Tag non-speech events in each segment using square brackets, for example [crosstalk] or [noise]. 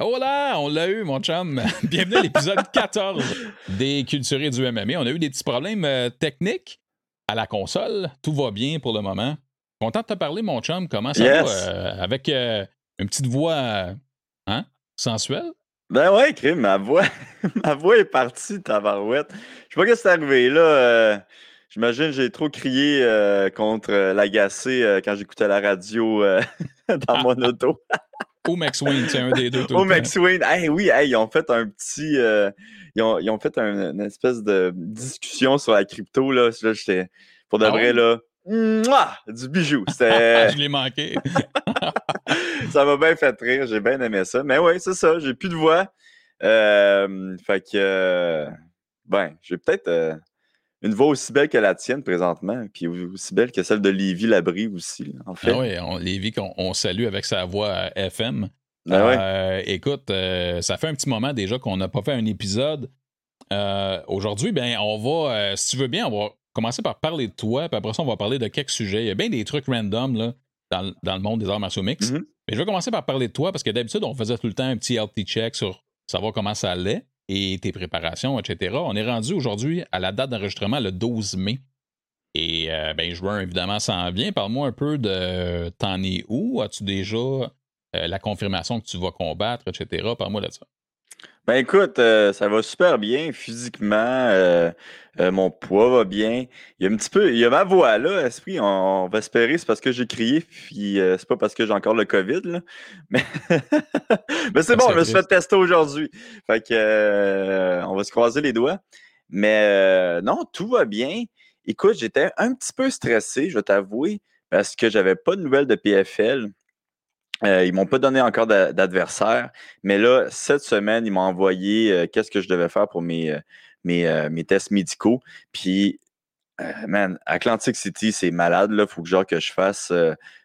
Oh là, on l'a eu, mon chum. [laughs] Bienvenue à l'épisode 14 des Culturés du MMA. On a eu des petits problèmes euh, techniques à la console. Tout va bien pour le moment. Content de te parler, mon chum. Comment ça Yes. va? euh, avec euh, une petite voix hein, sensuelle? Ben ouais, crime, ma voix, [laughs] ma voix est partie, tabarouette. Je sais pas ce qui s'est arrivé là. J'imagine que j'ai trop crié contre l'agacé quand j'écoutais la radio [laughs] dans mon auto. Ou Max Wayne, c'est un des deux. Max Wayne. Hey, oui, hey, ils ont fait un petit. euh, ils, ont, ils ont fait un- une espèce de discussion sur la crypto. Là, Là, j'étais. Pour de Ah vrai, là. mouah, du bijou. [laughs] Je l'ai manqué. [laughs] ça m'a bien fait rire. J'ai bien aimé ça. Mais oui, c'est ça. J'ai plus de voix. Euh, fait que. euh, ben, j'ai peut-être euh, une voix aussi belle que la tienne présentement. Puis aussi belle que celle de Lévi Labrie aussi, en fait. Ah oui, on, Lévi, qu'on on salue avec sa voix euh, FM. Ben ouais. Euh, écoute, euh, ça fait un petit moment déjà qu'on n'a pas fait un épisode. Euh, Aujourd'hui, ben, on va, si tu veux bien, on va commencer par parler de toi, puis après ça, on va parler de quelques sujets. Il y a bien des trucs random là, dans, le- dans le monde des arts martiaux mix. Mhm. Mais je vais commencer par parler de toi parce que d'habitude, on faisait tout le temps un petit healthy check sur savoir comment ça allait et tes préparations, etc. On est rendu aujourd'hui à la date d'enregistrement le 12 mai. Et euh, ben, juin, évidemment, s'en vient. Parle-moi un peu de t'en es où? As-tu déjà euh, la confirmation que tu vas combattre, etc. Parle-moi de ça. Ben écoute, euh, ça va super bien physiquement. euh, euh, mon poids va bien. Il y a un petit peu, il y a ma voix là, esprit. On, on va espérer, c'est parce que j'ai crié, puis c'est pas parce que j'ai encore le COVID là. [laughs] Mais, mais c'est bon, je me suis fait tester aujourd'hui. Fait que on va se croiser les doigts. Mais non, tout va bien. Écoute, j'étais un petit peu stressé, je vais t'avouer, parce que j'avais pas de nouvelles de PFL. Euh, ils m'ont pas donné encore d'a- d'adversaire. Mais là, cette semaine, ils m'ont envoyé euh, qu'est-ce que je devais faire pour mes, euh, mes, mes tests médicaux. Puis, man, Atlantic City, c'est malade. Il faut que, genre, que je fasse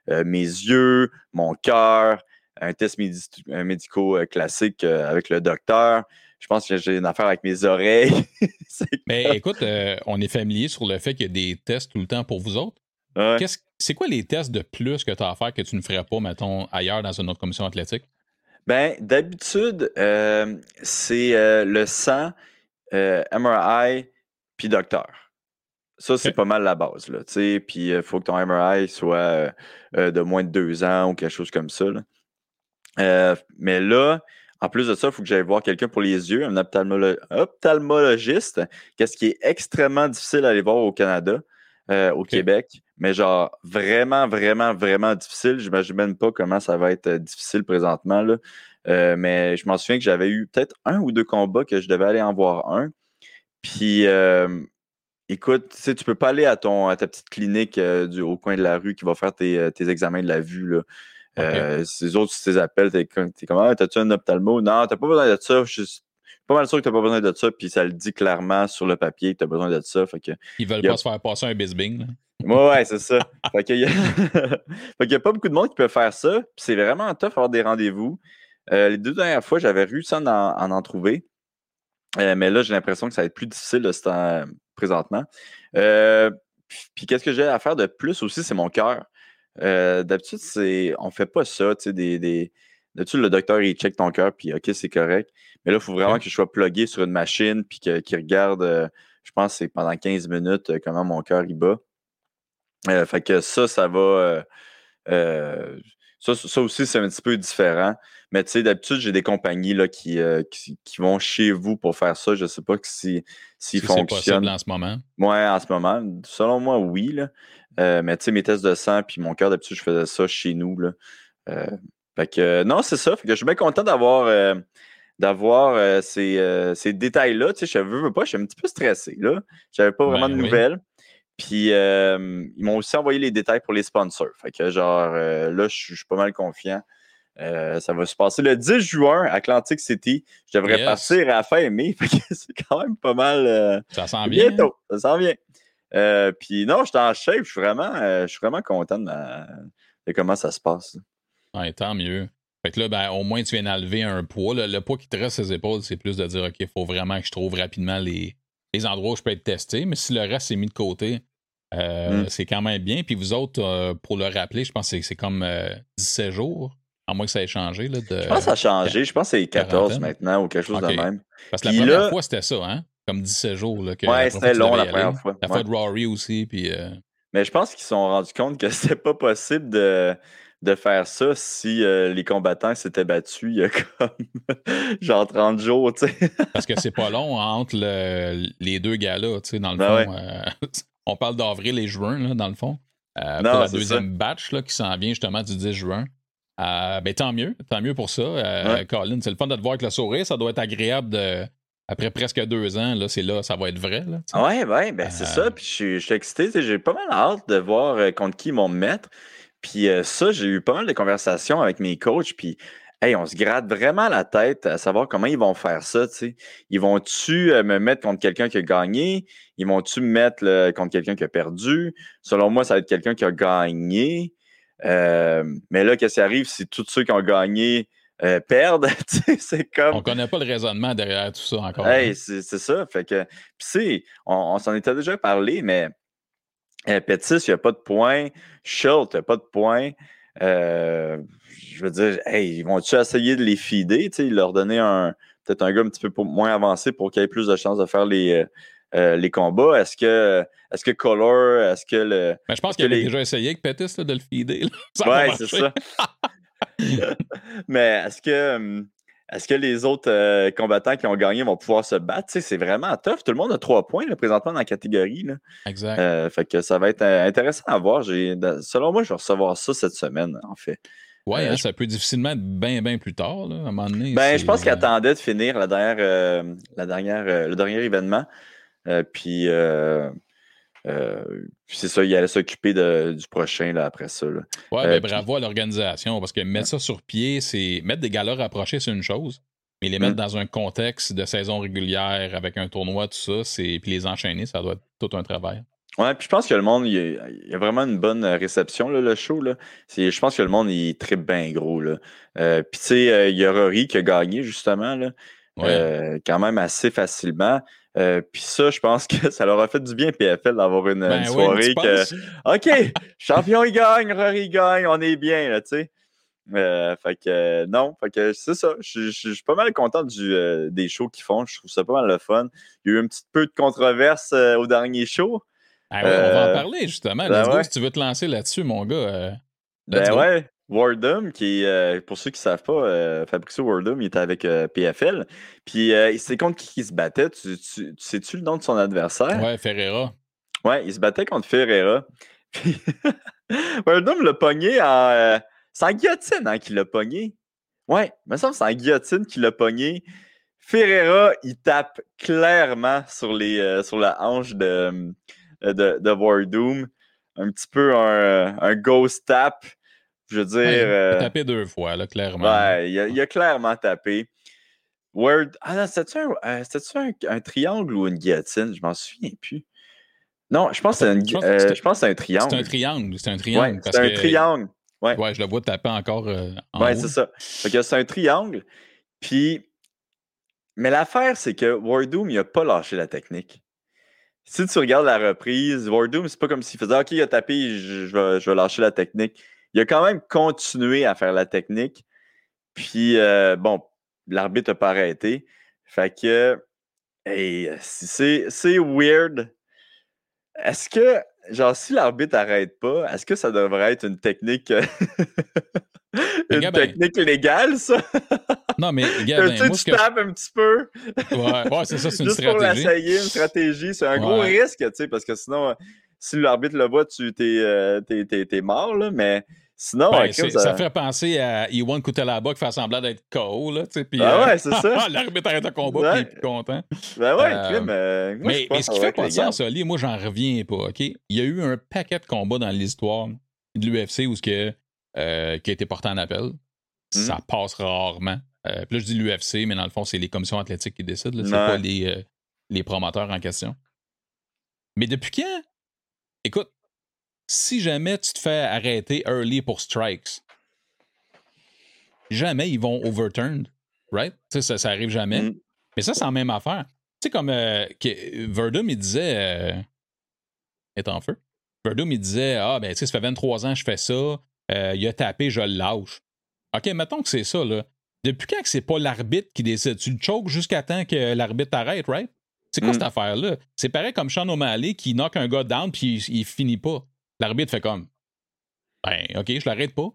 mes yeux, mon cœur, un test médi médico classique avec le docteur. Je pense que j'ai une affaire avec mes oreilles. [laughs] Mais écoute, on est familier sur le fait qu'il y a des tests tout le temps pour vous autres. ouais. Qu'est-ce- C'est quoi les tests de plus que tu as à faire que tu ne ferais pas, mettons, ailleurs dans une autre commission athlétique? Ben, d'habitude, euh, c'est euh, le sang, euh, MRI, puis docteur. Ça, c'est pas mal la base, là, tu sais. Puis, il faut que ton MRI soit de moins de deux ans ou quelque chose comme ça, là. Mais là, en plus de ça, il faut que j'aille voir quelqu'un pour les yeux, un ophtalmolo- ophtalmologiste, qu'est-ce qui est extrêmement difficile à aller voir au Canada, au Québec. Mais genre, vraiment, vraiment, vraiment difficile. Je n'imagine même pas comment ça va être euh, difficile présentement, là. Euh, mais je m'en souviens que j'avais eu peut-être un ou deux combats que je devais aller en voir un. Puis, euh, écoute, tu sais, tu peux pas aller à, ton, à ta petite clinique euh, du, au coin de la rue qui va faire tes, tes examens de la vue. Là. Ces autres, tu les appelles, t'es t'es comme ah, t'as-tu un ophtalmo? Non, t'as pas besoin de ça. Je suis pas mal sûr que t'as pas besoin de ça. Puis ça le dit clairement sur le papier que t'as besoin de ça. Fait que, Ils veulent pas se faire passer un bisbing. là. Ouais, ouais, c'est ça. fait [laughs] qu'il y a... a pas beaucoup de monde qui peut faire ça. Puis c'est vraiment tough avoir des rendez-vous. Euh, les deux dernières fois, j'avais réussi à en, en, en trouver. Euh, mais là, j'ai l'impression que ça va être plus difficile ce temps présentement. Euh, puis puis qu'est-ce que j'ai à faire de plus aussi, c'est mon cœur. Euh, D'habitude, c'est on fait pas ça, tu sais, des, des... D'habitude, le docteur, il check ton cœur, puis OK, c'est correct. Mais là, il faut vraiment que je sois plugué sur une machine, puis qu'il regarde, euh, je pense que c'est pendant 15 minutes, euh, comment mon cœur il bat. Euh, fait que ça, ça va. euh, euh, ça, ça aussi, c'est un petit peu différent. Mais tu sais, d'habitude, j'ai des compagnies là, qui, euh, qui, qui vont chez vous pour faire ça. Je ne sais pas si, s'ils Si c'est possible en ce moment. Ouais, en ce moment. Selon moi, oui. Là. Mais tu sais, mes tests de sang puis mon cœur, d'habitude, je faisais ça chez nous. Là. Fait que non, c'est ça. Fait que je suis bien content d'avoir d'avoir euh, ces, euh, ces détails-là. Tu sais, je veux, veux pas, je suis un petit peu stressé. là. J'avais pas vraiment Ben de oui. Puis euh, ils m'ont aussi envoyé les détails pour les sponsors. Fait que genre euh, là, je suis pas mal confiant. Euh, ça va se passer le 10 juin à Atlantic City. Je devrais Yes. partir à la fin mai. [laughs] Fait que c'est quand même pas mal. Ça s'en vient. Bientôt, ça s'en vient. Euh, puis non, je suis en shape, je suis vraiment, je suis vraiment content de, ma- de comment ça se passe. Ouais, tant mieux. Fait que là, ben, au moins, tu viens d'enlever un poids. là. Le poids qui te reste ses épaules, c'est plus de dire, OK, il faut vraiment que je trouve rapidement les, les endroits où je peux être testé. Mais si le reste est mis de côté, euh, Mm. c'est quand même bien. Puis vous autres, euh, pour le rappeler, je pense que c'est- comme euh, 17 jours. À moins que ça ait changé. Là, de... Je pense que ça a changé. Je pense que c'est 14 maintenant ou quelque chose okay. de même. Parce que la première fois, c'était ça, hein? Comme 17 jours. Là, que ouais, c'était long la première fois. La ouais. fois de Rory aussi. Puis, euh... Mais je pense qu'ils se sont rendus compte que [laughs] c'était pas possible de, de faire ça si euh, les combattants s'étaient battus il y a comme [laughs] genre 30 jours, tu sais. [laughs] Parce que c'est pas long entre le, les deux gars-là, tu sais, dans le ben fond. Ouais. Euh, [laughs] on parle d'avril et juin, là, dans le fond. Euh, non, pour la deuxième ça. batch là, qui s'en vient justement du 10 juin. Ben, tant mieux, tant mieux pour ça. Ouais. Colin, c'est le fun de te voir avec le sourire. Ça doit être agréable de. Après presque deux ans, là, c'est là, ça va être vrai. Là, sais. Ouais, ouais, ben c'est ça. Puis je suis- excité. J'ai pas mal hâte de voir contre qui ils vont me mettre. Puis euh, ça, j'ai eu pas mal de conversations avec mes coachs. Puis, hey, on se gratte vraiment la tête à savoir comment ils vont faire ça. tu sais. Ils vont-tu euh, me mettre contre quelqu'un qui a gagné? Ils vont-tu me mettre contre quelqu'un qui a perdu? Selon moi, ça va être quelqu'un qui a gagné. Euh, mais là, qu'est-ce qui arrive si tous ceux qui ont gagné euh, perdent? [laughs] C'est comme. On connaît pas le raisonnement derrière tout ça encore. Hey, hein? c'est ça. Fait que, on, on s'en était déjà parlé, mais Pettis, il n'y a pas de points. Schultz, il n'y a pas de points. Euh, je veux dire, hey, ils vont-tu essayer de les sais, leur donner un peut-être un gars un petit peu pour- moins avancé pour qu'il ait plus de chances de faire les, euh, euh, les combats? Est-ce que est-ce que Color, est-ce que le. Mais je pense qu'il que avait les- déjà essayé avec Pettis là, de le feeder. là. [laughs] Ouais, c'est ça. [laughs] [laughs] Mais est-ce que, hum, est-ce que les autres euh, combattants qui ont gagné vont pouvoir se battre? Tu sais, c'est vraiment tough. Tout le monde a trois points là, présentement dans la catégorie. Là. Exact. Euh, fait que ça va être euh, intéressant à voir. Selon moi, je vais recevoir ça cette semaine, en fait. euh, hein, je- ça peut difficilement être bien, bien plus tard. Là, à un moment donné. Ben, je pense qu'il attendait de finir la dernière, la dernière, le dernier événement. Puis, euh, puis c'est ça, il allait s'occuper du prochain là, après ça. là. Ouais, Euh, ben, puis- bravo à l'organisation, parce que mettre ça sur pied, c'est. Mettre des galas rapprochés, c'est une chose. Mais les Mm. mettre dans un contexte de saison régulière avec un tournoi, tout ça, c'est. Puis les enchaîner, ça doit être tout un travail. Ouais, puis je pense que le monde, il y a, il y a vraiment une bonne réception, là, le show. Là. Je pense que le monde, il tripe bien gros. Là. Euh, puis tu sais, euh, il y a Rory qui a gagné, justement, là, Ouais. quand même assez facilement. Euh, puis ça, je pense que [laughs] ça leur a fait du bien, PFL, d'avoir une, Ben une oui, soirée que. OK, champion, il gagne, Rory gagne, on est bien, là, tu sais. Euh, fait que euh, non, fait que c'est ça. Je suis pas mal content du, euh, des shows qu'ils font. Je trouve ça pas mal le fun. Il y a eu un petit peu de controverse au dernier show. Ah ouais, on va en parler, justement. ben Let's go, ouais. si tu veux te lancer là-dessus, mon gars. Ben go. ouais, Wardum, qui est, euh, pour ceux qui ne savent pas, euh, Fabricio Wardum, il était avec euh, PFL. Puis c'est contre qui il se battait? Tu, tu- tu sais-tu le nom de son adversaire? Ouais, Ferreira. Ouais, il se battait contre Ferreira. Puis [laughs] Wardum l'a pogné en. c'est en guillotine hein, qu'il l'a pogné. Ouais, il me semble que c'est en guillotine qu'il l'a pogné. Ferreira, il tape clairement sur, les, euh, sur la hanche de, de. Un petit peu un, un ghost tap. Je veux dire. Ouais, il a euh, tapé deux fois, là, clairement. Ouais, il a, il a clairement tapé. Word. Ah non, c'était-tu un, euh, c'était-tu un, un triangle ou une guillotine? Je m'en souviens plus. Non, je pense que c'est une que euh, un triangle. C'est un triangle. C'est un triangle. Ouais, c'est un que- triangle. Ouais, Ouais, je le vois taper encore euh, en ouais c'est ça. C'est un triangle. Puis, mais l'affaire, c'est que Wardum, il a pas lâché la technique. Si tu regardes la reprise, Wardum, c'est pas comme s'il faisait OK, il a tapé, je, je vais, je vais lâcher la technique. Il a quand même continué à faire la technique. Puis, euh, bon, l'arbitre n'a pas arrêté. Fait que, hey, c'est c'est weird. Est-ce que, genre, si l'arbitre n'arrête pas, est-ce que ça devrait être une technique, euh, [laughs] une Gabin. technique légale, ça? [laughs] Non, mais Gabin, tu sais, moi, tu que. tapes un petit peu? Ouais, ouais, c'est ça, c'est une Juste pour stratégie. l'essayer, une stratégie. C'est un gros risque, tu sais, parce que sinon, euh, si l'arbitre le voit, tu t'es, euh, t'es, t'es- t'es mort, là, mais sinon, Ben, ça... fait penser à Iwan Kutelaba qui fait semblant d'être KO, là, puis, Ah euh, ouais, c'est ça. [laughs] L'arbitre arrête le combat, Ouais. puis il est plus content. Ben ouais, Euh, crime, euh, moi, mais, mais ce qui fait pas de sens, moi, j'en reviens pas, OK? Il y a eu un paquet de combats dans l'histoire de l'UFC où ce que, euh, qui a été porté en appel. Mhm. Ça passe rarement. Puis là, je dis l'UFC, mais dans le fond, c'est les commissions athlétiques qui décident. C'est pas les, les promoteurs en question. Mais depuis quand? Écoute, si jamais tu te fais arrêter early pour strikes, jamais ils vont overturn, right? Ça, ça arrive jamais. Mhm. Mais ça, c'est la même affaire. Tu sais, comme euh, que- Verdum, il disait. Euh, est en feu. Verdum, il disait Ah, ben, tu sais, ça fait 23 ans que je fais ça. Euh, il a tapé, je le lâche. OK, mettons que c'est ça, là. Depuis quand que c'est pas l'arbitre qui décide? Tu le choques jusqu'à temps que l'arbitre t'arrête, right? C'est quoi Mm. cette affaire-là? C'est pareil comme Sean O'Malley qui knock un gars down puis il, il finit pas. L'arbitre fait comme Ben, OK, je l'arrête pas.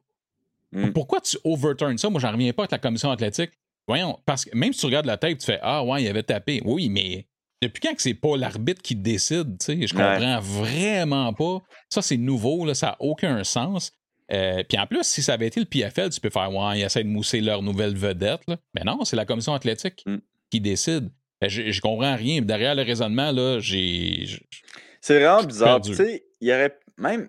Mm. Pourquoi tu overturns ça? Moi, j'en reviens pas avec la commission athlétique. Voyons, parce que même si tu regardes la tête, tu fais Ah ouais, il avait tapé. Oui, mais depuis quand que c'est pas l'arbitre qui décide, tu sais, je Ouais. comprends vraiment pas. Ça, c'est nouveau, là, ça n'a aucun sens. Euh, Puis en plus, si ça avait été le PFL, tu peux faire Ouais, ils essaient de mousser leur nouvelle vedette. Là. Mais non, c'est la commission athlétique Mm. qui décide. Ben, je, je comprends rien. Derrière le raisonnement, là, j'ai. C'est vraiment bizarre. Tu sais, il y aurait même,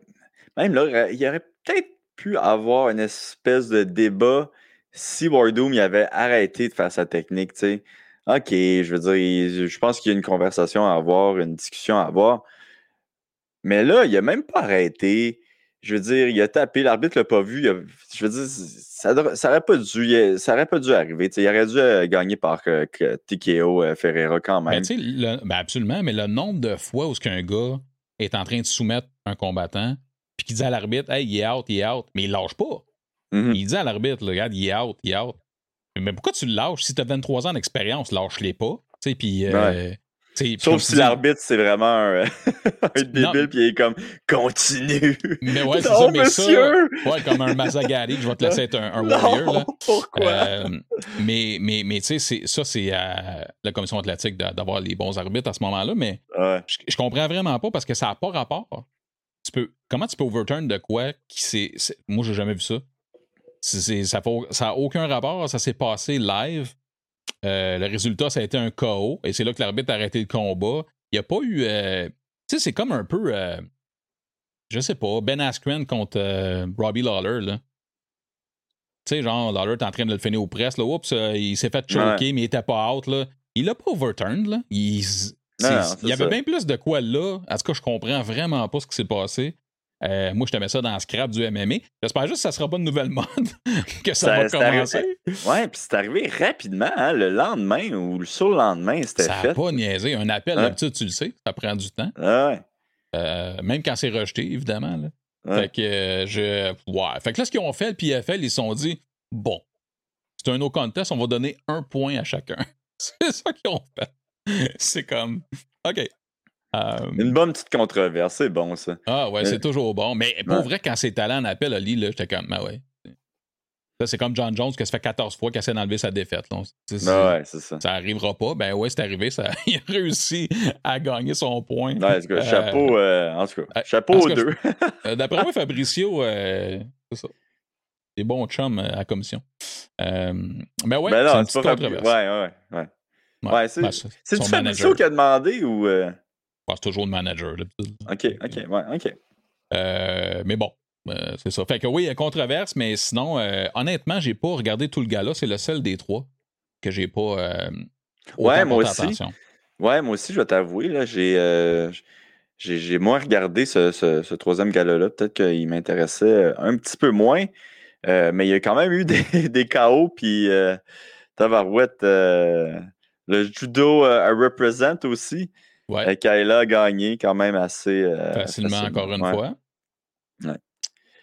même là, il y aurait peut-être pu avoir une espèce de débat si Wardoom il avait arrêté de faire sa technique. Tu sais, ok, je veux dire, il- je pense qu'il y a une conversation à avoir, une discussion à avoir. Mais là, il a même pas arrêté. Je veux dire, il a tapé, l'arbitre l'a pas vu. il a- je veux dire, ça, devrait- ça aurait pas dû, ça aurait pas dû arriver. il aurait dû euh, gagner par euh, TKO euh, Ferreira quand Ben, même. le- ben, absolument, mais le nombre de fois où ce qu'un gars est en train de soumettre un combattant, puis qu'il dit à l'arbitre, hey, il est out, il est out, mais il lâche pas. Mhm. Il dit à l'arbitre, regarde, il est out, il est out. Mais pourquoi tu le lâches? Si tu as 23 ans d'expérience, lâche-les pas. Tu sais, puis. euh, tu Sauf si l'arbitre, c'est vraiment un, [laughs] un débile, puis il est comme continue. Mais ouais, c'est [laughs] ça, mais ça. Ouais, comme un Mazagari, je vais te laisser être un, un non, warrior. Là. pourquoi? Euh, mais mais, mais tu sais, ça, c'est à la commission athlétique d'a- d'avoir les bons arbitres à ce moment-là. Mais Ouais. je, je comprends vraiment pas parce que ça n'a pas rapport. Tu peux, comment tu peux overturn de quoi qui c'est. Moi, j'ai jamais vu ça. Ça n'a aucun rapport. Ça s'est passé live. Euh, le résultat, ça a été un KO. Et c'est là que l'arbitre a arrêté le combat. Il n'y a pas eu. euh, tu sais, c'est comme un peu. euh, je sais pas. Ben Askren contre Robbie Lawler, là. Tu sais, genre, Lawler est en train de le finir aux presses, là. Oups, il s'est fait choquer, mais il était pas out, là. Il l'a pas overturned, là. Il, c'est- Non, non, il y avait ça. bien plus de quoi là. En tout cas, je comprends vraiment pas ce qui s'est passé. Euh, moi, je te mets ça dans le scrap du MMA. J'espère juste que ça sera pas une nouvelle mode, [laughs] que ça, Ça- va commencer. Ouais, puis c'est arrivé rapidement, hein, le lendemain ou le sur le lendemain, c'était Ça fait. n'a pas niaisé. Un appel, Hein? d'habitude, tu le sais, ça prend du temps. Ah ouais. Euh, même quand c'est rejeté, évidemment. Là. Fait que euh, je. Ouais. Fait que là, ce qu'ils ont fait, le PFL, ils se sont dit bon, c'est un no contest, on va donner un point à chacun. [laughs] c'est ça qu'ils ont fait. C'est comme OK. Euh, Une bonne petite controverse, c'est bon ça. ah ouais, Euh, c'est toujours bon. Mais pour ouais. vrai, quand c'est talent en appel, Ali, là, j'étais comme, ah ouais. Ça, c'est comme John Jones qui se fait 14 fois qu'il essaie d'enlever sa défaite. là. Ah ouais, c'est ça. Ça arrivera pas. Ben ouais, c'est arrivé. Ça, [laughs] il a réussi à gagner son point. Ouais, en tout cas, Euh, chapeau, euh, en tout cas, euh, chapeau aux deux. [laughs] Euh, D'après moi, Fabricio, euh, c'est ça. Des bons chums euh, à commission. Euh, ben ouais, ben c'est une pas. Ouais, ouais, ouais. Ouais, c'est- ben, C'est du Fabricio qui a demandé ou. euh, C'est toujours le manager. Ok, ok, ouais, ok. Euh, mais bon, euh, c'est ça. Fait que oui, il y a controverse, mais sinon, euh, honnêtement, j'ai pas regardé tout le gala. C'est le seul des trois que j'ai pas. Ouais, moi aussi. attention. Ouais, moi aussi, je vais t'avouer, là, j'ai, j'ai, moins regardé ce, ce, ce troisième gala-là. Peut-être qu'il m'intéressait un petit peu moins. Euh, mais il y a quand même eu [laughs] des, des KO, puis euh, Tavarouette, euh, le judo à represent aussi. Ouais, Kayla a gagné quand même assez euh, facilement, encore une ouais. fois. Ouais.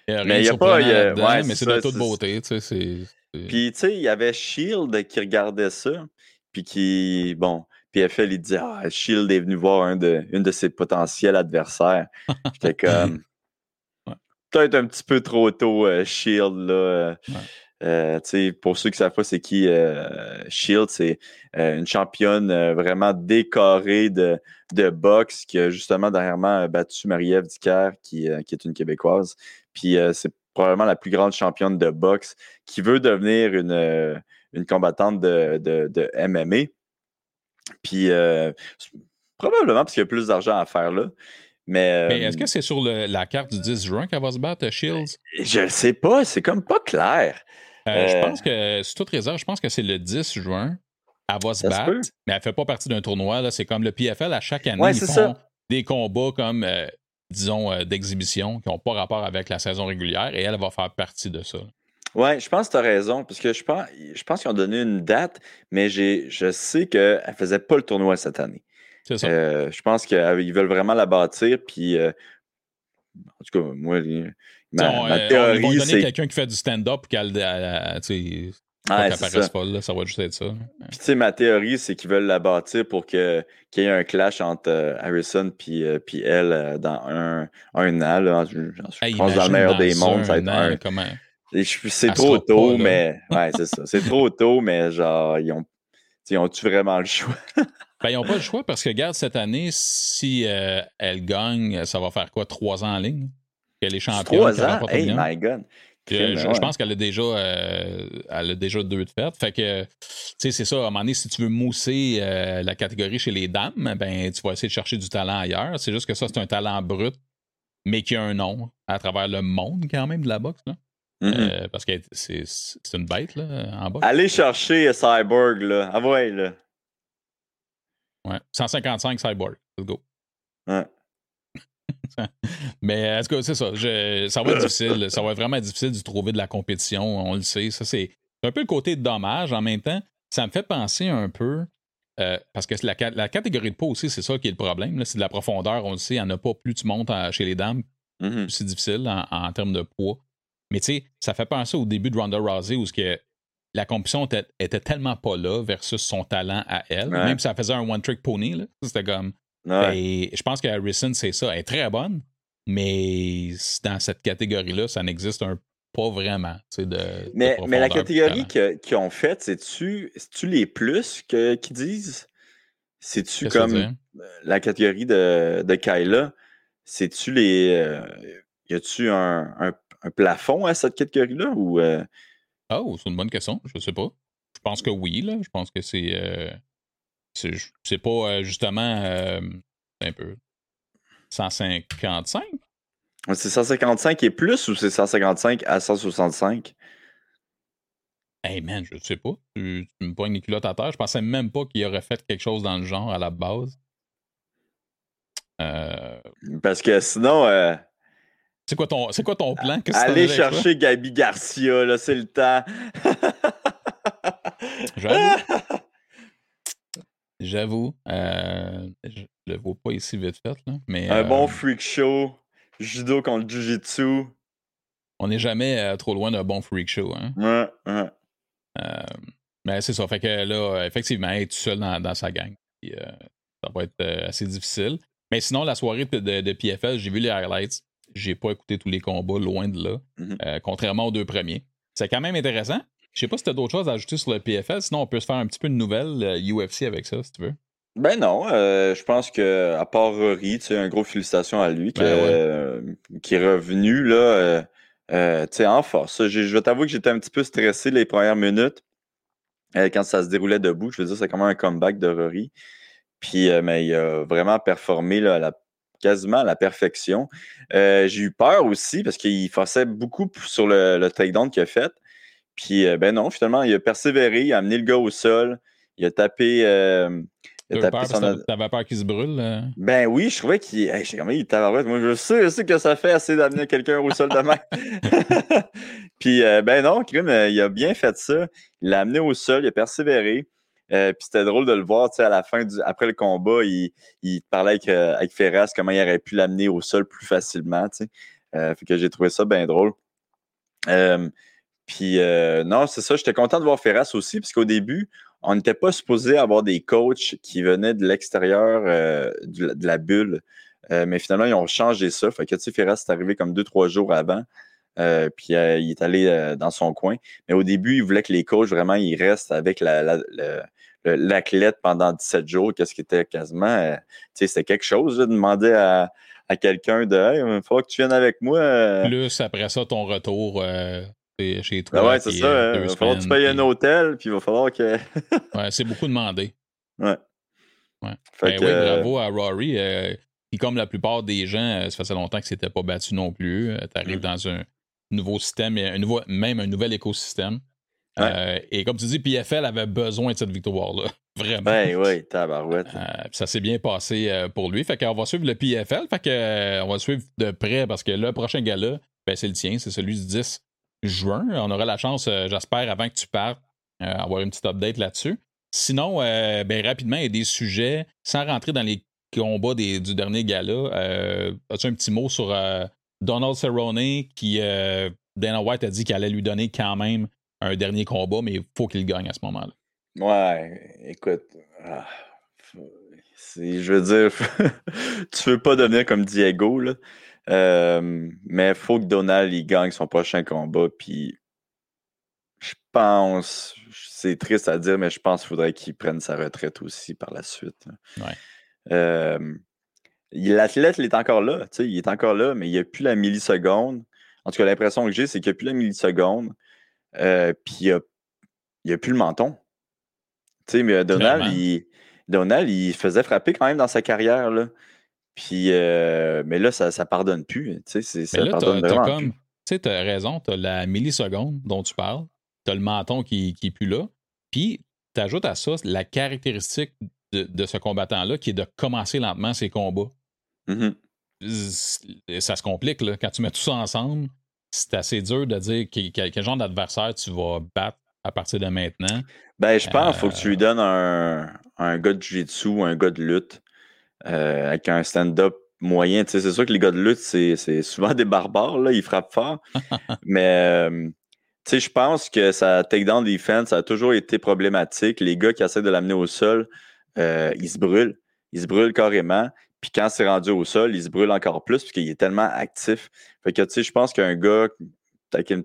Il y a Mais il de y a pas- y a- ouais, mais c'est de toute beauté. tu sais, c'est- c'est- Puis, tu sais, il y avait Shield qui regardait ça, puis qui, bon, PFL, il disait, ah, Shield est venu voir un de, une de ses potentiels adversaires. J'étais [laughs] comme, Ouais. peut-être un petit peu trop tôt, euh, Shield, là. euh. Euh, pour ceux qui ne savent pas, c'est qui euh, Shield, c'est euh, une championne euh, vraiment décorée de, de boxe qui a justement dernièrement battu Marie-Ève Dicker, qui, qui est une Québécoise. Puis c'est probablement la plus grande championne de boxe qui veut devenir une, une combattante de, de, de MMA. Puis probablement parce qu'il y a plus d'argent à faire là. Mais, Mais est-ce que c'est sur le- la carte du 10 juin qu'elle va se battre, Shields? je ne sais pas, c'est comme pas clair. Euh, Je Euh, pense que, sous toute réserve, je pense que c'est le 10 juin. Elle va se Ça battre, mais elle fait pas partie d'un tournoi. C'est comme le PFL, à chaque année, Ouais, ils font ça. des combats comme, euh, disons, euh, d'exhibition qui n'ont pas rapport avec la saison régulière et elle, va faire partie de ça. Ouais, je pense que tu as raison, parce que je pense, je pense qu'ils ont donné une date, mais je sais qu'elle ne faisait pas le tournoi cette année. C'est ça. Je pense qu'ils veulent vraiment la bâtir, puis en tout cas, moi, ma, euh, théorie, ils vont donner c'est. quelqu'un qui fait du stand-up qu'elle apparaisse ça. pas, là, ça va juste être ça. Puis, tu sais, ma théorie, c'est qu'ils veulent la bâtir pour que, qu'il y ait un clash entre euh, Harrison puis, euh, puis elle euh, dans un, un an. Là. Je, je Hey, pense dans le meilleur dans des mondes, ça va être un. comment- C'est trop pas, tôt, mais. Ouais, c'est ça. C'est trop tôt, mais genre, ils ont. Ils ont-tu vraiment le choix? [laughs] Ben, ils n'ont pas le choix parce que, regarde, cette année, si elle gagne, ça va faire quoi, trois ans en ligne? Qu'elle est championne. Trois ans? Hey, my God. Je, pense qu'elle a déjà euh, elle a déjà deux de fête. Fait que, tu sais, c'est ça. À un moment donné, si tu veux mousser euh, la catégorie chez les dames, ben, tu vas essayer de chercher du talent ailleurs. C'est juste que ça, c'est un talent brut, mais qui a un nom à travers le monde, quand même, de la boxe. Là. Mhm. Euh, parce que c'est c'est une bête, là, en boxe. Allez chercher Cyborg, là. Ah ouais, là. Ouais. 155 Cyborg. Let's go. Ouais. Mais en tout cas, c'est ça. Je- ça va être difficile. Ça va être vraiment difficile de trouver de la compétition. On le sait. Ça, c'est un peu le côté dommage. En même temps, ça me fait penser un peu. euh, parce que la, ca- la catégorie de poids aussi, c'est ça qui est le problème. C'est de la profondeur, on le sait. Il n'y en a pas. Plus tu montes à- chez les dames, Mhm. plus c'est difficile en, en termes de poids. Mais tu sais, ça fait penser au début de Ronda Rousey où ce que la compétition était, était tellement pas là versus son talent à elle. Ouais. Même si ça faisait un one-trick pony, là, c'était comme. Ouais. Et je pense que Harrison, c'est ça. Elle est très bonne, mais dans cette catégorie-là, ça n'existe un, pas vraiment. tu sais, De, Mais, mais la catégorie qu'ils ont faite, c'est-tu les plus qu'ils disent? C'est-tu ça comme dire? la catégorie de, de Kyla? C'est-tu les. euh, y a-tu un, un- un plafond à cette catégorie-là? Ou. euh, Oh, c'est une bonne question. Je sais pas. Je pense que oui, là. Je pense que c'est. euh, c'est pas euh, justement. euh, un peu. 155? c'est 155 et plus ou c'est 155 à 165? Hey man, je sais pas. Tu, tu me pognes les culottes à terre. Je pensais même pas qu'il aurait fait quelque chose dans le genre à la base. Euh, Parce que sinon, euh, c'est quoi ton, quoi ton plan? Que allez chercher Gabi Garcia, là, c'est le temps. J'avoue. [laughs] J'avoue. euh, je le vois pas ici vite fait, là, mais Un euh, bon freak show, judo contre jujitsu. on n'est jamais euh, trop loin d'un bon freak show. Hein? Ouais, ouais. Euh, mais c'est ça. Fait que là, euh, effectivement, tout seul dans, dans sa gang. Puis, euh, ça va être euh, assez difficile. Mais sinon, la soirée de, de- de PFL, j'ai vu les highlights. J'ai pas écouté tous les combats, loin de là. Euh, contrairement aux deux premiers. C'est quand même intéressant. Je sais pas si tu as d'autres choses à ajouter sur le PFL. Sinon, on peut se faire un petit peu de nouvelles euh, UFC avec ça, si tu veux. Ben non, euh, je pense que à part Rory, tu sais, un gros félicitations à lui qui, Ben ouais. euh, qui est revenu là, euh, euh, tu sais, en force. Je vais t'avouer que j'étais un petit peu stressé les premières minutes euh, quand ça se déroulait debout. Je veux dire, c'est quand même un comeback de Rory. Puis, euh, mais il a vraiment performé là, à la- quasiment à la perfection. Euh, J'ai eu peur aussi parce qu'il forçait beaucoup sur le, le takedown qu'il a fait. Puis, euh, ben non, finalement, il a persévéré, il a amené le gars au sol, il a tapé. euh, il a tapé son t'avais peur qu'il se brûle. euh? ben oui, je trouvais qu'il. Hey, comme, il tabarouette. Moi, je sais, je sais que ça fait assez d'amener quelqu'un au sol de même. [laughs] [laughs] puis, euh, ben non, Krim, euh, il a bien fait ça. Il l'a amené au sol, il a persévéré. Euh, puis c'était drôle de le voir, tu sais, à la fin, du, après le combat, il, il parlait avec, euh, avec Ferras comment il aurait pu l'amener au sol plus facilement, tu sais. Euh, fait que j'ai trouvé ça bien drôle. Puis, euh, non, c'est ça, j'étais content de voir Ferras aussi, parce qu'au début, on n'était pas supposé avoir des coachs qui venaient de l'extérieur euh, de, la- bulle. Euh, mais finalement, ils ont changé ça. Fait que, tu sais, Ferras est arrivé comme deux, trois jours avant. Puis il est allé dans son coin. Mais au début, il voulait que les coachs, vraiment, ils restent avec l'athlète pendant 17 jours, qu'est-ce qui était quasiment, tu sais, c'était quelque chose, de demander à, quelqu'un de, hey, il falloir que tu viennes avec moi. Plus après ça, ton retour chez- toi. Ben ouais, c'est ça. euh, hein. Il va falloir que tu payes un hôtel, puis il va falloir que. [laughs] Ouais, c'est beaucoup demandé. ouais. Ouais. Fait Ben que, oui, euh, bravo à Rory. euh, qui, comme la plupart des gens, euh, ça faisait longtemps que c'était pas battu non plus. tu arrives Mm. dans un nouveau système, un nouveau, même un nouvel écosystème. Ouais. Euh, et comme tu dis, PFL avait besoin de cette victoire-là. [laughs] Vraiment. Ben oui, tabarouette. Euh, puis ça s'est bien passé euh, pour lui. Fait qu'on va suivre le PFL. Fait que, euh, on va le suivre de près parce que le prochain gala, ben, c'est le tien. C'est celui du 10 juin. On aura la chance, euh, j'espère, avant que tu partes, euh, avoir une petite update là-dessus. Sinon, euh, ben, rapidement, il y a des sujets, sans rentrer dans les combats du dernier gala. As-tu un petit mot sur Donald Cerrone, qui Dana White a dit qu'il allait lui donner quand même un dernier combat, mais il faut qu'il gagne à ce moment-là. Ouais, écoute. Ah, je veux dire, [laughs] tu veux pas devenir comme Diego, là. Euh, mais il faut que Donald il gagne son prochain combat. Puis je pense, c'est triste à dire, mais je pense qu'il faudrait qu'il prenne sa retraite aussi par la suite. Ouais. Euh, L'athlète, il est encore là. Il est encore là, mais il n'y a plus la milliseconde. En tout cas, l'impression que j'ai, c'est qu'il n'y a plus la milliseconde. Euh, puis il n'y a, plus le menton. Tu sais, mais Donald il, Donald, il faisait frapper quand même dans sa carrière. Là. Puis, euh, mais là, ça ne pardonne plus. Tu sais, ça pardonne vraiment Tu sais, as raison, tu as la milliseconde dont tu parles, tu as le menton qui n'est plus là. Puis, tu ajoutes à ça la caractéristique de, ce combattant-là qui est de commencer lentement ses combats. Mm-hmm. Ça se complique, là. Quand tu mets tout ça ensemble, c'est assez dur de dire quel, genre d'adversaire tu vas battre à partir de maintenant. Ben, je pense qu'il faut que tu lui euh, donnes un, un gars de jiu-jitsu ou un gars de lutte euh, avec un stand-up moyen. c'est sûr que les gars de lutte, c'est souvent [laughs] des barbares, là, ils frappent fort. [laughs] mais euh, je pense que sa takedown defense a toujours été problématique. Les gars qui essaient de l'amener au sol, ils se brûlent. Ils se brûlent carrément. Puis quand c'est rendu au sol, il se brûle encore plus parce qu'il est tellement actif. Fait que, tu sais, je pense qu'un gars avec une,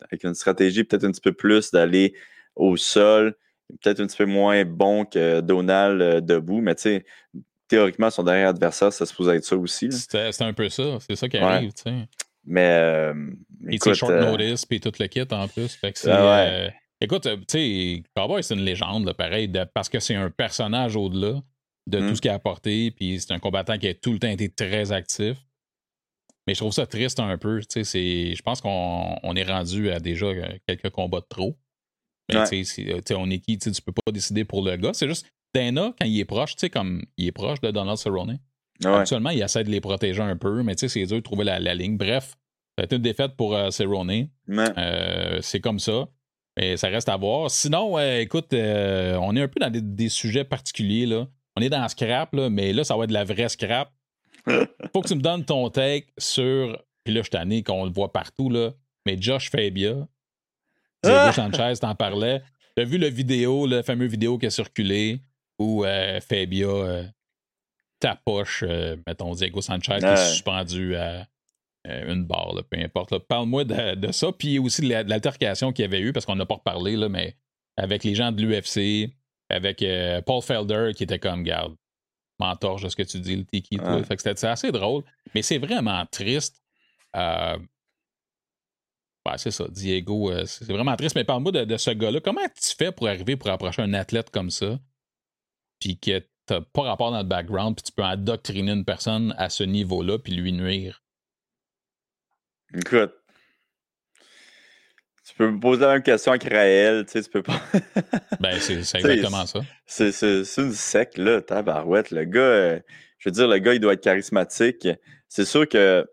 avec une, stratégie peut-être un petit peu plus d'aller au sol, peut-être un petit peu moins bon que Donald euh, debout, mais tu sais, théoriquement, son dernier adversaire, ça se supposait être ça aussi. C'est un peu ça. C'est ça qui arrive, tu sais. Mais. Euh, écoute, short euh, notice, puis tout le kit en plus. Fait que. Ah écoute, tu sais, Cowboy, c'est une légende, pareil, parce que c'est un personnage au-delà de tout hmm. ce qu'il a apporté. Puis c'est un combattant qui a tout le temps été très actif. Mais je trouve ça triste un peu. Je pense qu'on est rendu à déjà quelques combats de trop. Mais on est qui? Tu peux pas décider pour le gars. C'est juste Dana, quand il est proche, tu sais, comme il est proche de Donald Cerrone. Actuellement, il essaie de les protéger un peu, mais c'est dur de trouver la, ligne. Bref, ça a été une défaite pour euh, Cerrone. Euh, c'est comme ça. Mais ça reste à voir. Sinon, écoute, euh, on est un peu dans des, des sujets particuliers. Là on est dans le scrap, là, mais là, ça va être de la vraie scrap. [laughs] Faut que tu me donnes ton take sur. Puis là, je t'en qu'on le voit partout, là. Mais Josh Fabia, Diego Sanchez t'en parlait. T'as vu le vidéo, le fameux vidéo qui a circulé? Où euh, Fabia euh, tapoche, euh, mettons, Diego Sanchez qui est suspendu à une barre, peu importe. Parle-moi de, ça, puis aussi de l'altercation qu'il y avait eu, parce qu'on n'a pas reparlé, là, mais avec les gens de l'UFC, avec euh, Paul Felder qui était comme, garde, mentor de ce que tu dis, le tiki. Fait que c'était assez drôle, mais c'est vraiment triste. Euh, c'est ça, Diego, euh, c'est vraiment triste. Mais parle-moi de, ce gars-là. Comment tu fais pour arriver pour approcher un athlète comme ça, puis que t'as pas rapport dans le background, puis tu peux endoctriner une personne à ce niveau-là, puis lui nuire? Écoute, tu peux me poser la même question avec Raël, tu sais, tu peux pas. [laughs] ben, c'est exactement ça. C'est une sec, là, tabarouette. Le gars, euh, je veux dire, le gars, il doit être charismatique. C'est sûr que,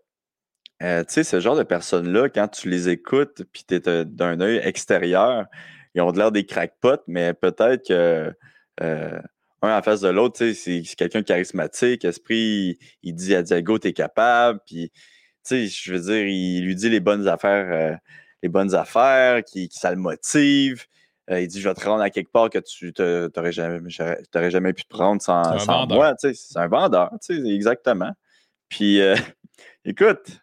euh, tu sais, ce genre de personnes-là, quand tu les écoutes, puis tu es d'un œil extérieur, ils ont l'air des crackpots, mais peut-être que. Euh, un en face de l'autre, c'est quelqu'un de charismatique, esprit, il, dit à Diego, t'es capable, puis, tu sais, je veux dire, il lui dit les bonnes affaires les bonnes affaires, qui, ça le motive. Euh, il dit Je vais te rendre à quelque part que tu n'aurais jamais, jamais pu te prendre sans, sans moi. C'est un vendeur, exactement. Puis, euh, [laughs] écoute,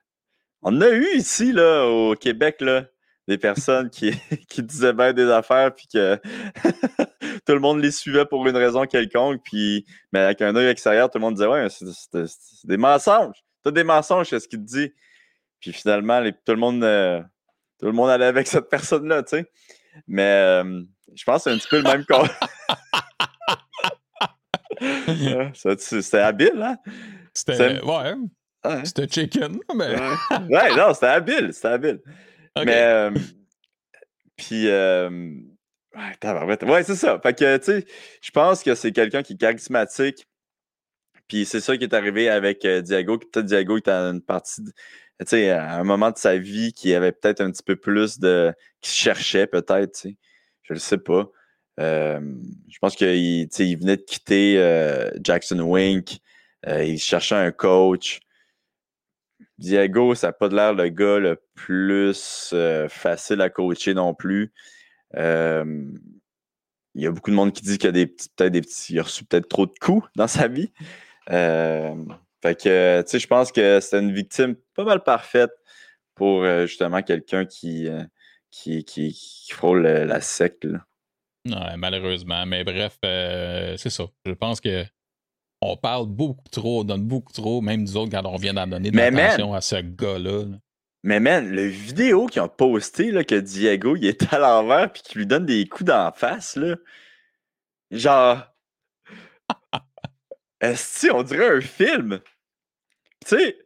on a eu ici, là, au Québec, là, des personnes qui, [laughs] qui disaient bien des affaires, puis que [laughs] tout le monde les suivait pour une raison quelconque, puis, mais avec un œil extérieur, tout le monde disait Ouais, c'est des mensonges. C'est des mensonges, c'est ce qu'il te dit. Puis finalement, tout le monde. Euh, tout le monde allait avec cette personne-là, tu sais. Mais euh, je pense que c'est un petit peu le même cas. [laughs] c'était habile, hein? C'était. Ouais. C'était chicken, mais. ouais, non, c'était habile. C'était habile. Mais. Euh, puis. Euh, ouais, c'est ça. Fait que, tu sais, je pense que c'est quelqu'un qui est charismatique. Puis c'est ça qui est arrivé avec Diago. Peut-être Diago était une partie sais, à un moment de sa vie qui avait peut-être un petit peu plus de. qui cherchait peut-être, tu sais. Je le sais pas. je pense qu'il il venait de quitter euh, Jackson Wink. Euh, il cherchait un coach. Diego, ça n'a pas l'air le gars le plus euh, facile à coacher non plus. Euh, il y a beaucoup de monde qui dit qu'il a des peut-être des petits, il a reçu peut-être trop de coups dans sa vie. Euh, fait que, tu sais, je pense que c'est une victime pas mal parfaite pour justement quelqu'un qui, qui, frôle la secte. Ouais, malheureusement. Mais bref, c'est ça. Je pense que on parle beaucoup trop, on donne beaucoup trop, même nous autres, quand on vient d'en donner de l'attention à ce gars-là. Mais man, le vidéo qu'ils ont posté, là, que Diego, il est à l'envers puis qu'il lui donne des coups d'en face, là. Genre. [laughs] Est-ce on dirait un film? Tu sais,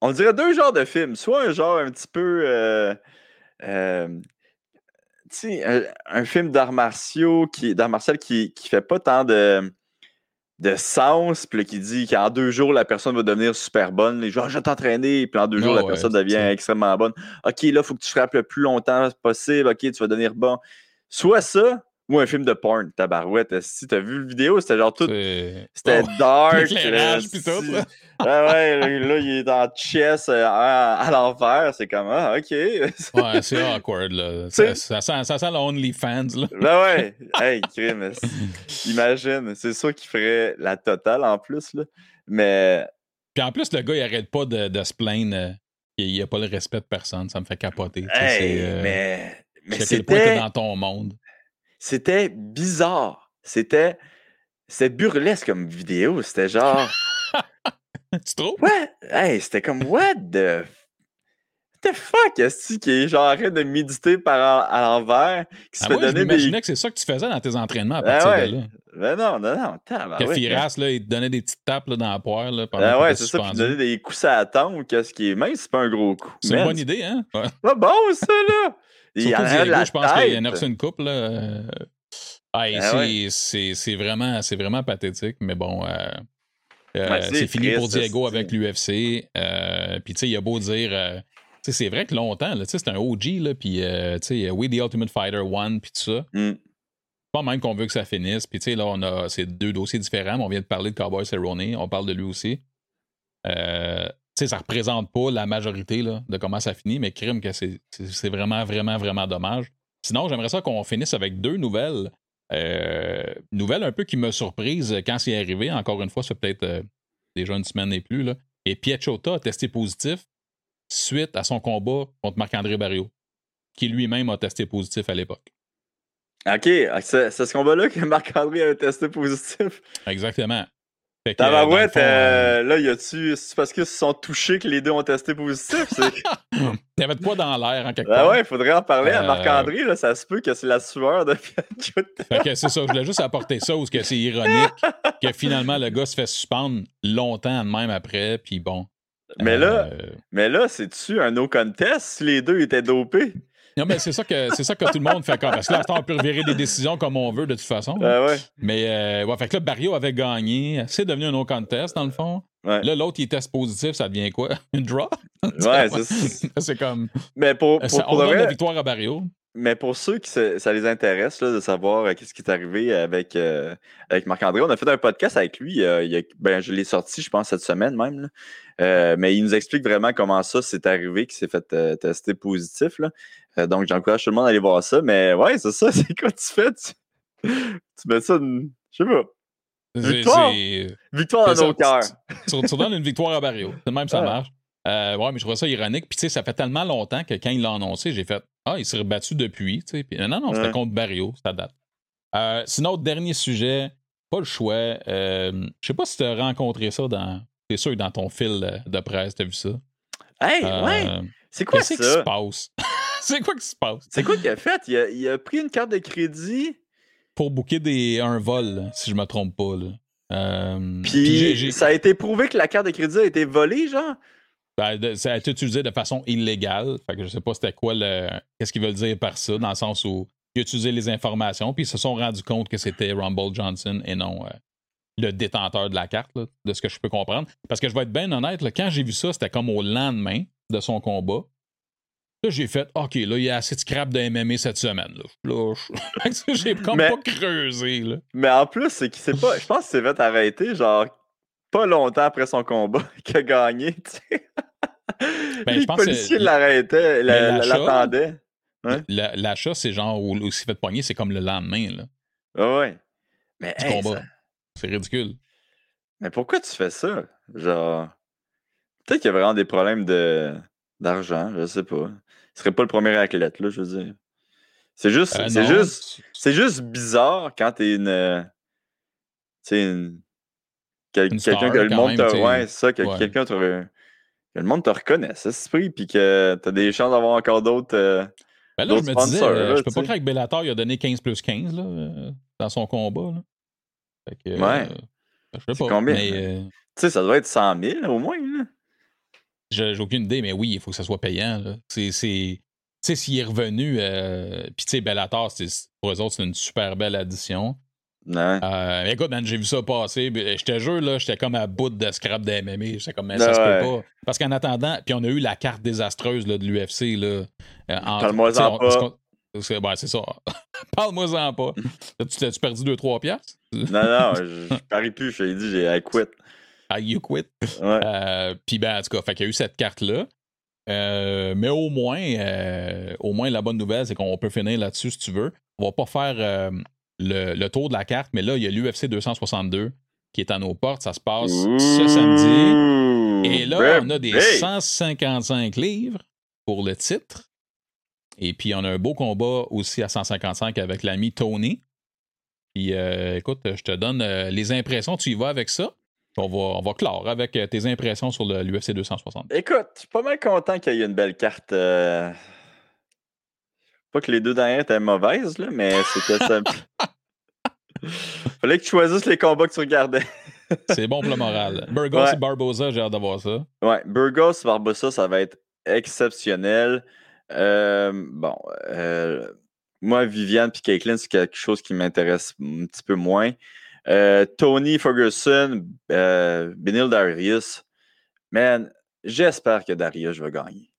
on dirait deux genres de films. Soit un genre un petit peu. Euh, euh, tu sais, un, un, film d'arts martiaux, qui, d'arts martiaux qui, qui fait pas tant de de sens, puis qui dit qu'en deux jours, la personne va devenir super bonne. Les gens, je vais t'entraîner, puis en deux jours, la personne devient extrêmement bonne. OK, là, il faut que tu frappes le plus longtemps possible. OK, tu vas devenir bon. Soit ça, ou un film de porn, tabarouette. Si t'as vu le vidéo, c'était genre tout. C'était dark. [laughs] Ah ouais, là, il est dans chess euh, à, l'envers. C'est comme, ah, OK. [laughs] ouais, c'est awkward, là. [laughs] Ça, ça, sent, ça sent l'OnlyFans, là. Ben ouais. Hey, crime. Imagine, c'est ça qui ferait la totale en plus, là. Mais. Puis en plus, le gars, il arrête pas de, de se plaindre euh, qu'il n'a pas le respect de personne. Ça me fait capoter. Hey, euh, mais. Mais c'était. dans ton monde. C'était bizarre. C'était. C'était burlesque comme vidéo. C'était genre. [laughs] tu trouves? Ouais. Hey, c'était comme, what the. The fuck, est-ce qui est genre arrête de méditer par à l'envers, qui se ah fait donner je m'imaginais que c'est ça que tu faisais dans tes entraînements à ben partir de là. Ben non, non, non, tabac, Que Firas, là, il te donnait des petites tapes là, dans la poire. Là, pendant ben ouais, c'est ça, puis il donnait des coups à la tempe, qu'est-ce qui est. Même si c'est pas un gros coup. C'est une bonne idée, hein? Ouais. Pas bon, ça, là! Il y a Diego, je pense qu'il y en a une coupe, là. Euh, ah, ben c'est vraiment, vraiment pathétique, mais bon. Euh, euh, c'est fini pour Diego avec l'UFC. Euh, puis, tu sais, il a beau dire. c'est vrai que longtemps, c'est un OG, là, puis, tu sais, We the Ultimate Fighter One, puis tout ça. Mm. Pas même qu'on veut que ça finisse. Puis, tu sais, là, on a ces deux dossiers différents. on vient de parler de Cowboy Cerrone. On parle de lui aussi. Sais, ça représente pas la majorité là, de comment ça finit, mais crime que c'est vraiment, vraiment, vraiment dommage. Sinon, j'aimerais ça qu'on finisse avec deux nouvelles euh, nouvelle un peu qui me surprise quand c'est arrivé. Encore une fois, c'est peut-être euh, déjà une semaine et plus. Là. Et Piachota a testé positif suite à son combat contre Marc-André Barrio, qui lui-même a testé positif à l'époque. OK, c'est ce combat-là que Marc-André a testé positif. Exactement. Tabarouette, euh, là, y a-tu. C'est parce qu'ils se sont touchés que les deux ont testé positif? [laughs] Il y avait de quoi dans l'air en quelque ben part. ouais, il faudrait en parler à euh, Marc-André, là, ça se peut que c'est la sueur de [laughs] Fait c'est ça, je voulais juste apporter ça, ou que c'est ironique que finalement le gars se fait suspendre longtemps même après, puis bon. Mais là, euh, mais là, c'est-tu un no contest si les deux étaient dopés? Non, mais c'est ça que c'est ça que tout le monde fait comme. Parce que là, on peut revirer des décisions comme on veut de toute façon. Ouais. Mais euh, ouais, fait que là, Barrio avait gagné. C'est devenu un no contest, dans le fond. Là, l'autre, il teste positif, ça devient quoi? [laughs] Une draw? ouais, c'est [laughs] C'est comme. Mais pour, pour, ça, on donne la victoire à Barrio. Mais pour ceux qui ça les intéresse là, de savoir euh, qu'est-ce qui est arrivé avec, euh, avec Marc-André, on a fait un podcast avec lui. il ben, je l'ai sorti, je pense, cette semaine même. mais il nous explique vraiment comment ça s'est arrivé, qu'il s'est fait tester positif. Là. Euh, donc, j'encourage tout le monde à aller voir ça. Mais ouais, c'est ça. [laughs] C'est quoi tu fais? Tu, mets ça, une... je sais pas. Victoire! Victoire dans nos cœurs. Tu, tu, donnes une victoire à Barrio. C'est même ça marche. Euh, ouais, mais je trouve ça ironique. Puis, tu sais, ça fait tellement longtemps que quand il l'a annoncé, j'ai fait Ah, il s'est rebattu depuis. Puis, non, non, c'était contre Barrio, ça date. Euh, sinon, dernier sujet, pas le choix. Euh, je sais pas si tu as rencontré ça dans. C'est sûr, dans ton fil de presse, tu as vu ça? Hey, ouais! C'est quoi ça? Qu'est-ce qui se passe? [laughs] [laughs] c'est quoi qui se passe? C'est quoi qu'il a fait? Il a, pris une carte de crédit. Pour booker des, un vol, si je me trompe pas. Là. Euh, puis, ça a été prouvé que la carte de crédit a été volée, genre? Ben, ça a été utilisé de façon illégale. Fait que je sais pas c'était quoi le. Qu'est-ce qu'ils veulent dire par ça, dans le sens où ils ont utilisé les informations, puis ils se sont rendus compte que c'était Rumble Johnson et non euh, le détenteur de la carte, de ce que je peux comprendre. Parce que je vais être bien honnête, quand j'ai vu ça, c'était comme au lendemain de son combat. Là, j'ai fait, OK, là, il y a assez de scrap de MMA cette semaine. Là, [laughs] j'ai comme pas creusé. Là. Mais en plus, c'est qu'il s'est pas. Je pense qu'il s'est fait arrêter, genre, pas longtemps après son combat, [laughs] qu'il a gagné, tu sais. Ben, les je pense que policiers l'arrêtaient, mais l'achat- l'attendaient. L'achat, c'est genre, ou s'il fait pogner, c'est comme le lendemain, là, Ah ouais. Mais, du hey, combat. ça- C'est ridicule. mais pourquoi tu fais ça? Genre, peut-être qu'il y a vraiment des problèmes de d'argent, je sais pas. Il serait pas le premier athlète, là, je veux dire. C'est juste, Euh, c'est juste, tu- c'est juste bizarre quand t'es une, euh, tu sais, une, quel- Une quelqu'un que le monde même, te, ouais, c'est ça, que Ouais. quelqu'un te, que le monde te reconnaisse, prix, puis que t'as des chances d'avoir encore d'autres. euh, Ben là, je me disais, sponsors, là, je peux pas croire que Bellator il a donné 15 plus 15 là, euh, dans son combat. Là. Fait que, Ouais. je sais C'est pas. combien, Tu sais, ça doit être 100 000 au moins. Là. J'ai aucune idée, mais oui, il faut que ça soit payant. C'est. Tu sais, s'il est revenu, euh, puis tu sais, Bellator, pour eux autres, c'est une super belle addition. Non. Euh, écoute, man, j'ai vu ça passer. puis, Je te jure, là, j'étais comme à bout de scrap de MMA. J'étais comme, mais ça se Ouais. peut pas. Parce qu'en attendant, puis on a eu la carte désastreuse là, de l'UFC. là. euh, en- Parle-moi-en pas. C'est ben, ça. [laughs] Parle-moi-en pas. [laughs] Tu t'as-tu perdu 2-3 piastres? Non, non, [laughs] je, je parie plus. Je t'ai dit, j'ai quit. You quit. Ouais. Euh, Puis ben, en tout cas, fait qu'il y a eu cette carte-là. Euh, mais au moins, euh, au moins, la bonne nouvelle, c'est qu'on peut finir là-dessus si tu veux. On va pas faire euh, le, le tour de la carte, mais là, il y a l'UFC 262 qui est à nos portes. Ça se passe ce samedi. Et là, on a des hey. 155 livres pour le titre. Et puis, on a un beau combat aussi à 155 avec l'ami Tony. Puis, écoute, je te donne les impressions. Tu y vas avec ça? On va, on va clore avec euh, tes impressions sur l'UFC 260. Écoute, je suis pas mal content qu'il y ait une belle carte. euh, Pas que les deux dernières étaient mauvaises, là, mais c'était ça. [laughs] Fallait que tu choisisses les combats que tu regardais. [laughs] C'est bon pour le moral. Burgos Ouais. et Barbosa, j'ai hâte de voir ça. Ouais, Burgos Barbosa, ça va être exceptionnel. Euh, bon, euh, moi, Viviane puis Caitlin, c'est quelque chose qui m'intéresse un petit peu moins. Euh, Tony Ferguson, euh, Benil Darius, man, j'espère que Darius va gagner.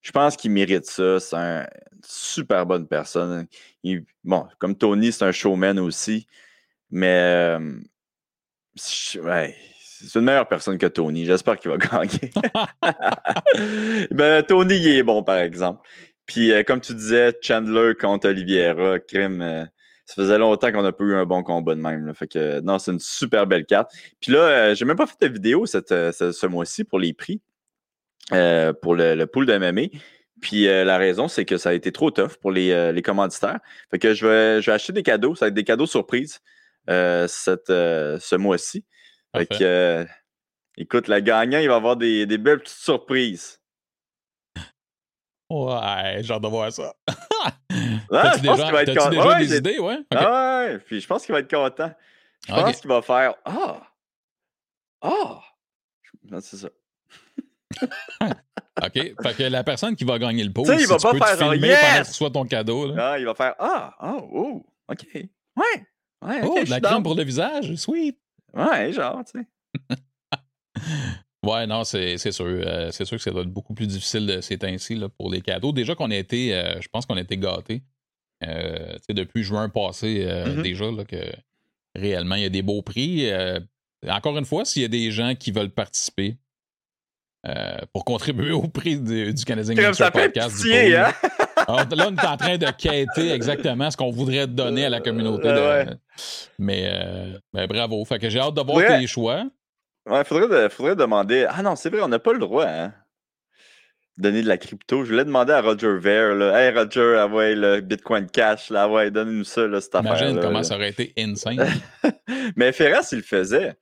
Je pense qu'il mérite ça. C'est un- une super bonne personne. Bon, comme Tony, c'est un showman aussi. Mais euh, c'est une meilleure personne que Tony. J'espère qu'il va [laughs] gagner. [laughs] ben, Tony, il est bon, par exemple. Puis, comme tu disais, Chandler contre Oliveira, crime. Ça faisait longtemps qu'on n'a pas eu un bon combat de même. là. Fait que, non, c'est une super belle carte. Puis là, euh, j'ai même pas fait de vidéo cette, euh, ce, ce mois-ci pour les prix, euh, pour le, le pool de MMA. Puis euh, la raison, c'est que ça a été trop tough pour les, les commanditaires. Fait que je vais, je vais acheter des cadeaux. Ça va être des cadeaux surprises cette, ce mois-ci. Fait que, écoute, le gagnant, il va avoir des, des belles petites surprises. Ouais, j'ai hâte de voir ça. [laughs] Ah, pense déjà, va être déjà Ouais, des idées, ouais? Ok. Ah ouais, puis je pense qu'il va être content. Je Ok. pense qu'il va faire Ah! Ah! Non, C'est ça. OK. Fait que la personne qui va gagner le pot, Tu sais, il si va tu pas peux te faire filmer Yes! pendant que tu sois ton cadeau. Là. Ah, il va faire Ah! Oh! oh, OK. Ouais! Ouais, ok, oh, de la crème pour le visage, sweet. Ouais, genre, tu sais. [laughs] Ouais, non, c'est sûr. euh, c'est sûr que ça doit être beaucoup plus difficile de ces temps-ci pour les cadeaux. Déjà qu'on a été, euh, je pense qu'on a été gâtés. Euh, depuis juin passé, euh, Mhm. déjà, là, que réellement, il y a des beaux prix. Encore une fois, s'il y a des gens qui veulent participer pour contribuer au prix du, du Canadien ça fait Podcast. pitié, pool, hein? Alors, là, on est en train de quêter exactement ce qu'on voudrait donner à la communauté. de- Ouais. Mais, ben, bravo. Fait que j'ai hâte de voir Ouais. tes choix. Ouais, faudrait, de- faudrait demander. Ah non, c'est vrai, on n'a pas le droit, hein? Donner de la crypto. Je voulais demander à Roger Ver, là. Hey Roger, ah ouais, le Bitcoin Cash, là, ah ouais, donne-nous ça, là, cette affaire. Imagine comment ça aurait été insane. [laughs] Mais Ferras, il le faisait.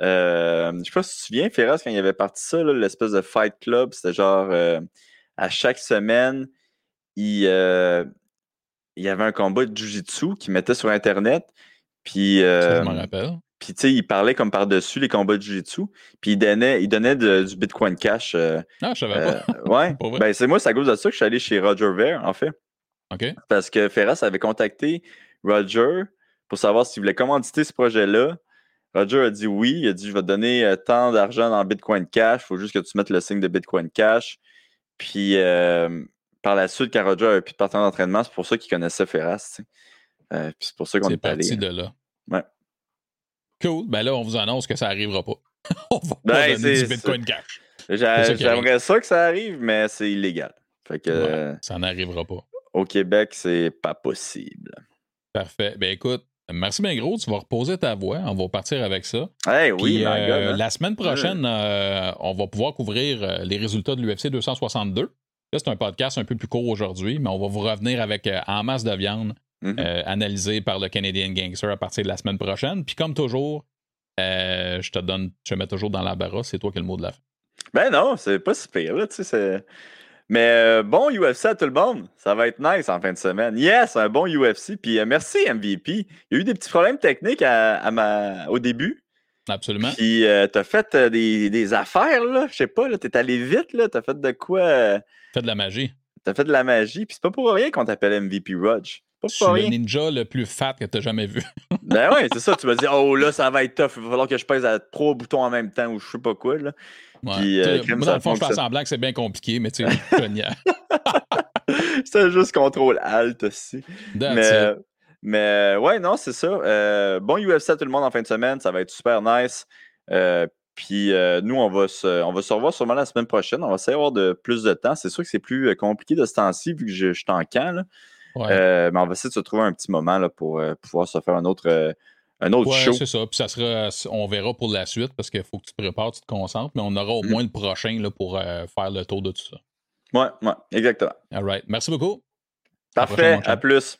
Euh, je sais pas si tu te souviens, Ferras, quand il avait parti ça, l'espèce de Fight Club, c'était genre euh, à chaque semaine, il, euh, il y avait un combat de Jiu-Jitsu qu'il mettait sur Internet. Puis, Ça, euh, je m'en rappelle. Puis tu sais, il parlait comme par-dessus les combats de Jiu-Jitsu. Puis il donnait, il donnait de- du Bitcoin Cash. euh, Ah, je savais euh, pas. [laughs] ouais. Ben, c'est moi, c'est à cause de ça que je suis allé chez Roger Ver, en fait. OK. Parce que Ferras avait contacté Roger pour savoir s'il voulait commanditer ce projet-là. Roger a dit oui. Il a dit Je vais te donner euh, tant d'argent dans Bitcoin Cash. Il faut juste que tu mettes le signe de Bitcoin Cash. Puis euh, par la suite, quand Roger avait plus de partenaire d'entraînement, c'est pour ça qu'il connaissait Ferras. puis c'est pour ça qu'on est allé. parti de là. Ouais. Cool. Ben là, on vous annonce que ça arrivera pas. [laughs] on va pas Ben, donner du Bitcoin cash. J'aimerais ça que ça arrive, mais c'est illégal. Fait que, ça n'arrivera pas. Au Québec, c'est pas possible. Parfait. Ben écoute, merci bien gros. Tu vas reposer ta voix. On va partir avec ça. Hey, oui, euh, hein. La semaine prochaine, euh, on va pouvoir couvrir euh, les résultats de l'UFC 262. c'est un podcast un peu plus court aujourd'hui, mais on va vous revenir avec en masse de viande mm-hmm. analysée par le Canadian Gangster à partir de la semaine prochaine. Puis comme toujours, je te donne, je te mets toujours dans la l'embarras. C'est toi qui as le mot de la fin. Ben non, c'est pas si pire. Là, mais euh, bon UFC à tout le monde. Ça va être nice en fin de semaine. Yes, un bon UFC. Puis euh, merci MVP. Il y a eu des petits problèmes techniques à, ma... au début. Absolument. Puis euh, t'as fait des, affaires, là. Je sais pas, là. T'es allé vite, là. T'as fait de quoi? Fait de la magie. T'as fait de la magie. Puis c'est pas pour rien qu'on t'appelle MVP Rudge. Je suis le ninja le plus fat que t'as jamais vu. [laughs] ben ouais, c'est ça. Tu vas dire, oh là, ça va être tough. Il va falloir que je pèse à trois boutons en même temps ou je sais pas quoi. Là. Euh, moi, dans le fond, je fais semblant que c'est bien compliqué, mais tu sais, [laughs] c'est juste contrôle Alt aussi. mais, mais ouais, non, c'est ça. Euh, bon UFC à tout le monde en fin de semaine. Ça va être super nice. Euh, puis nous, on va, se, on va se revoir sûrement la semaine prochaine. On va essayer d'avoir de plus de temps. C'est sûr que c'est plus compliqué de ce temps-ci vu que je, je suis en camp. Mais on va essayer de se trouver un petit moment là, pour pouvoir se faire un autre un autre show. c'est ça. Puis ça sera, on verra pour la suite parce qu'il faut que tu te prépares, tu te concentres, mais on aura au mm. moins le prochain là, pour euh, faire le tour de tout ça. Ouais, ouais, exactement. All right. Merci beaucoup. Parfait. À, à plus.